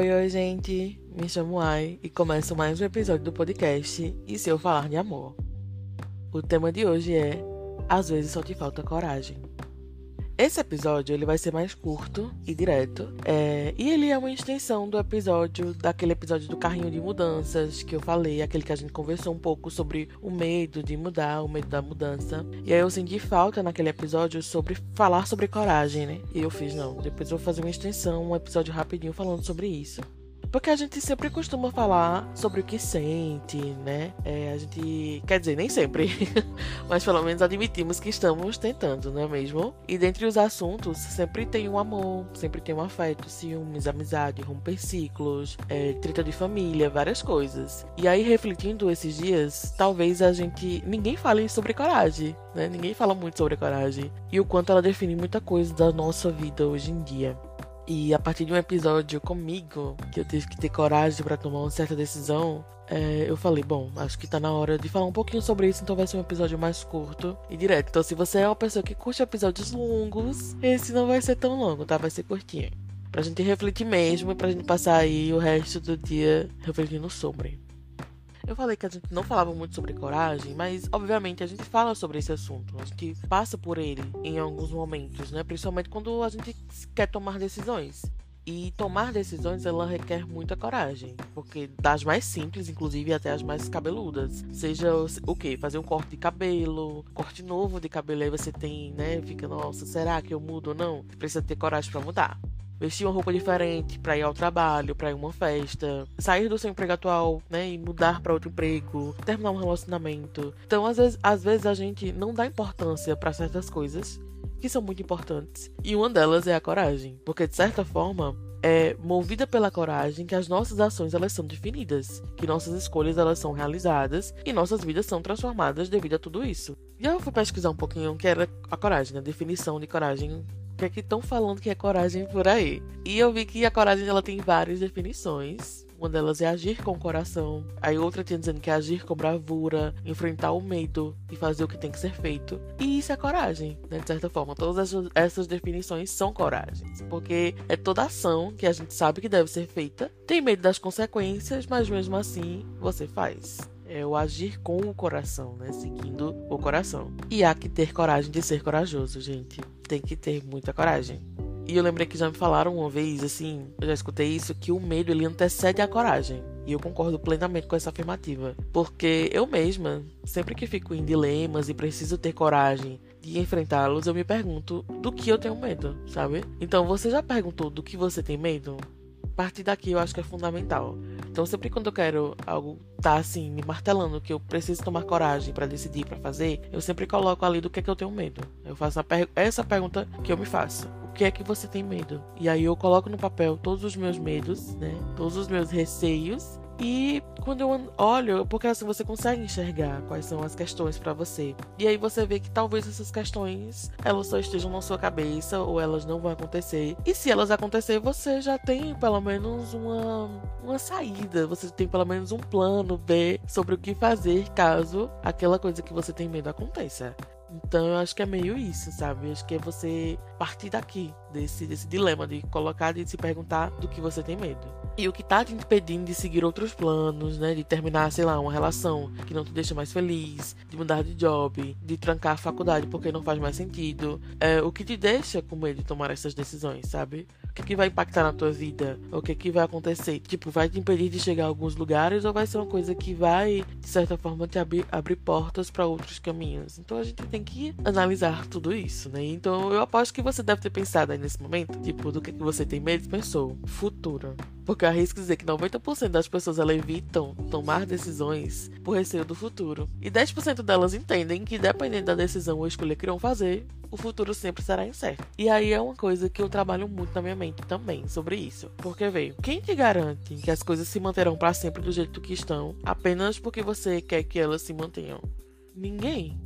Oi, oi, gente. Me chamo Ai e começo mais um episódio do podcast E se eu falar de amor? O tema de hoje é Às vezes só te falta coragem. Esse episódio ele vai ser mais curto e direto. É, e ele é uma extensão do episódio, daquele episódio do carrinho de mudanças que eu falei, aquele que a gente conversou um pouco sobre o medo de mudar, o medo da mudança. E aí eu senti falta naquele episódio sobre falar sobre coragem, né? E eu fiz, não, depois eu vou fazer uma extensão, um episódio rapidinho falando sobre isso. Porque a gente sempre costuma falar sobre o que sente, né? É, a gente. Quer dizer, nem sempre. mas pelo menos admitimos que estamos tentando, não é mesmo? E dentre os assuntos, sempre tem um amor, sempre tem um afeto, ciúmes, amizade, romper ciclos, é, treta de família, várias coisas. E aí, refletindo esses dias, talvez a gente. Ninguém fale sobre coragem, né? Ninguém fala muito sobre coragem. E o quanto ela define muita coisa da nossa vida hoje em dia. E a partir de um episódio comigo, que eu tive que ter coragem para tomar uma certa decisão, é, eu falei, bom, acho que tá na hora de falar um pouquinho sobre isso, então vai ser um episódio mais curto e direto. Então, se você é uma pessoa que curte episódios longos, esse não vai ser tão longo, tá? Vai ser curtinho. Pra gente refletir mesmo e pra gente passar aí o resto do dia refletindo sobre. Eu falei que a gente não falava muito sobre coragem, mas obviamente a gente fala sobre esse assunto. A gente passa por ele em alguns momentos, né? Principalmente quando a gente quer tomar decisões. E tomar decisões ela requer muita coragem, porque das mais simples, inclusive até as mais cabeludas, seja o que fazer um corte de cabelo, corte novo de cabelo aí você tem, né? Fica nossa, será que eu mudo ou não? Precisa ter coragem para mudar vestir uma roupa diferente para ir ao trabalho, para ir a uma festa, sair do seu emprego atual, né, e mudar para outro emprego, terminar um relacionamento. Então, às vezes, às vezes a gente não dá importância para certas coisas que são muito importantes. E uma delas é a coragem, porque de certa forma é movida pela coragem que as nossas ações elas são definidas, que nossas escolhas elas são realizadas e nossas vidas são transformadas devido a tudo isso. E eu fui pesquisar um pouquinho o que era a coragem, a definição de coragem que é que estão falando que é coragem por aí. E eu vi que a coragem ela tem várias definições. Uma delas é agir com o coração. Aí outra tinha dizendo que é agir com bravura, enfrentar o medo e fazer o que tem que ser feito. E isso é coragem, né? De certa forma. Todas essas definições são coragens. Porque é toda ação que a gente sabe que deve ser feita. Tem medo das consequências, mas mesmo assim você faz é o agir com o coração, né? Seguindo o coração. E há que ter coragem de ser corajoso, gente. Tem que ter muita coragem. E eu lembrei que já me falaram uma vez, assim, eu já escutei isso, que o medo ele antecede a coragem. E eu concordo plenamente com essa afirmativa. Porque eu mesma, sempre que fico em dilemas e preciso ter coragem de enfrentá-los, eu me pergunto do que eu tenho medo, sabe? Então você já perguntou do que você tem medo? Partir daqui eu acho que é fundamental. Então, sempre quando eu quero algo tá assim, me martelando que eu preciso tomar coragem para decidir, para fazer, eu sempre coloco ali do que é que eu tenho medo. Eu faço per essa pergunta que eu me faço. O que é que você tem medo? E aí eu coloco no papel todos os meus medos, né? Todos os meus receios e quando eu olho, porque assim você consegue enxergar quais são as questões para você. E aí você vê que talvez essas questões elas só estejam na sua cabeça ou elas não vão acontecer. E se elas acontecer, você já tem pelo menos uma uma saída, você tem pelo menos um plano B sobre o que fazer caso aquela coisa que você tem medo aconteça. Então eu acho que é meio isso, sabe? Eu acho que é você partir daqui, desse, desse dilema de colocar, de se perguntar do que você tem medo. E o que tá te impedindo de seguir outros planos, né? De terminar, sei lá, uma relação que não te deixa mais feliz, de mudar de job, de trancar a faculdade porque não faz mais sentido. É o que te deixa com medo de tomar essas decisões, sabe? O que, que vai impactar na tua vida? O que, que vai acontecer? Tipo, vai te impedir de chegar a alguns lugares ou vai ser uma coisa que vai, de certa forma, te abrir, abrir portas para outros caminhos? Então a gente tem que analisar tudo isso, né? Então eu aposto que você deve ter pensado aí nesse momento, tipo, do que, que você tem medo? Pensou, futuro. Porque arrisco dizer que 90% das pessoas evitam tomar decisões por receio do futuro. E 10% delas entendem que, dependendo da decisão ou escolha que irão fazer, o futuro sempre será incerto. E aí é uma coisa que eu trabalho muito na minha mente também sobre isso. Porque veio, quem te garante que as coisas se manterão para sempre do jeito que estão apenas porque você quer que elas se mantenham? Ninguém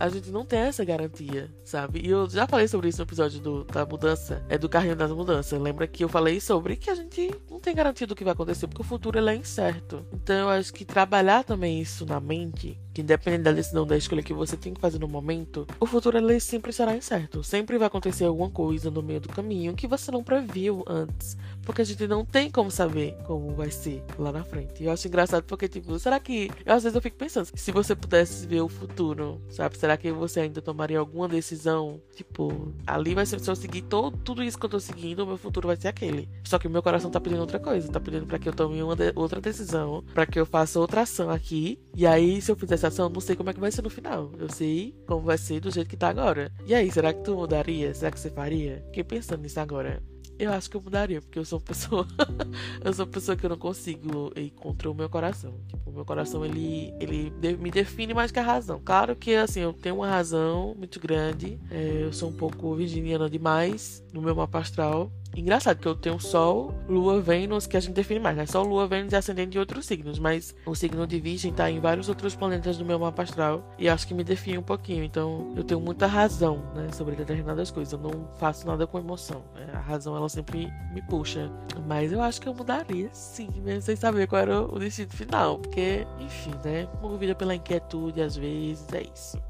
a gente não tem essa garantia, sabe? E eu já falei sobre isso no episódio do, da mudança, é do carrinho das mudanças. Lembra que eu falei sobre que a gente não tem garantia do que vai acontecer, porque o futuro é incerto. Então eu acho que trabalhar também isso na mente que independente da decisão da escolha que você tem que fazer no momento, o futuro ele sempre será incerto. Sempre vai acontecer alguma coisa no meio do caminho que você não previu antes. Porque a gente não tem como saber como vai ser lá na frente. E eu acho engraçado porque, tipo, será que. Eu, às vezes eu fico pensando, se você pudesse ver o futuro, sabe? Será que você ainda tomaria alguma decisão? Tipo, ali vai ser. Se eu seguir todo, tudo isso que eu tô seguindo, o meu futuro vai ser aquele. Só que o meu coração tá pedindo outra coisa. Tá pedindo para que eu tome uma de, outra decisão. para que eu faça outra ação aqui. E aí, se eu fizer essa ação, eu não sei como é que vai ser no final. Eu sei como vai ser do jeito que tá agora. E aí, será que tu mudaria? Será que você faria? Fiquei pensando nisso agora. Eu acho que eu mudaria, porque eu sou uma pessoa. eu sou uma pessoa que eu não consigo ir contra o meu coração. Tipo, o meu coração, ele, ele me define mais que a razão. Claro que, assim, eu tenho uma razão muito grande. É, eu sou um pouco virginiana demais no meu mapa astral. Engraçado que eu tenho Sol, Lua, Vênus, que a gente define mais, né? Sol, Lua, Vênus e ascendente de outros signos, mas o signo de Virgem tá em vários outros planetas do meu mapa astral e acho que me define um pouquinho. Então eu tenho muita razão, né, sobre determinadas coisas. Eu não faço nada com emoção. Né? A razão ela sempre me puxa. Mas eu acho que eu mudaria, sim, mesmo sem saber qual era o destino final, porque, enfim, né? Movida pela inquietude às vezes, é isso.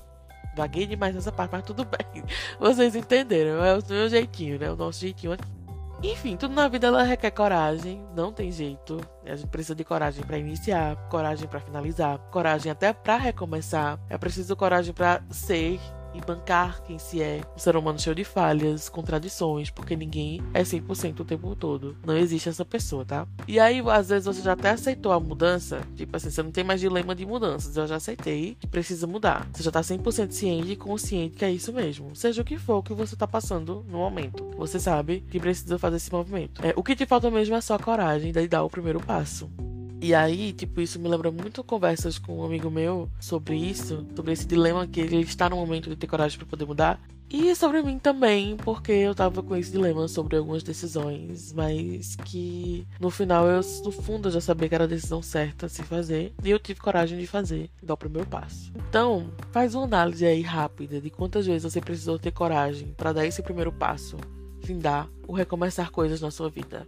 Vaguei demais nessa parte, mas tudo bem. Vocês entenderam, é o meu jeitinho, né? O nosso jeitinho aqui. Enfim, tudo na vida ela requer coragem, não tem jeito. A gente precisa de coragem para iniciar, coragem para finalizar, coragem até para recomeçar. É preciso coragem para ser e bancar quem se é. Um ser humano cheio de falhas, contradições, porque ninguém é 100% o tempo todo. Não existe essa pessoa, tá? E aí, às vezes, você já até aceitou a mudança. Tipo assim, você não tem mais dilema de mudanças. Eu já aceitei que precisa mudar. Você já tá 100% ciente e consciente que é isso mesmo. Seja o que for que você tá passando no momento. Você sabe que precisa fazer esse movimento. É, o que te falta mesmo é só a coragem de dar o primeiro passo. E aí, tipo, isso me lembra muito conversas com um amigo meu sobre isso, sobre esse dilema que ele está no momento de ter coragem para poder mudar. E sobre mim também, porque eu tava com esse dilema sobre algumas decisões, mas que no final eu, no fundo, já sabia que era a decisão certa a se fazer, e eu tive coragem de fazer, dar o primeiro passo. Então, faz uma análise aí rápida de quantas vezes você precisou ter coragem para dar esse primeiro passo, findar ou recomeçar coisas na sua vida.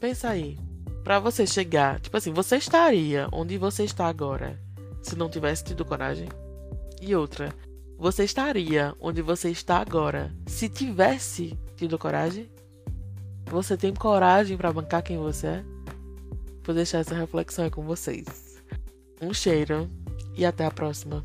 Pensa aí, para você chegar, tipo assim, você estaria onde você está agora se não tivesse tido coragem? E outra, você estaria onde você está agora se tivesse tido coragem? Você tem coragem para bancar quem você é? Vou deixar essa reflexão aí com vocês. Um cheiro e até a próxima.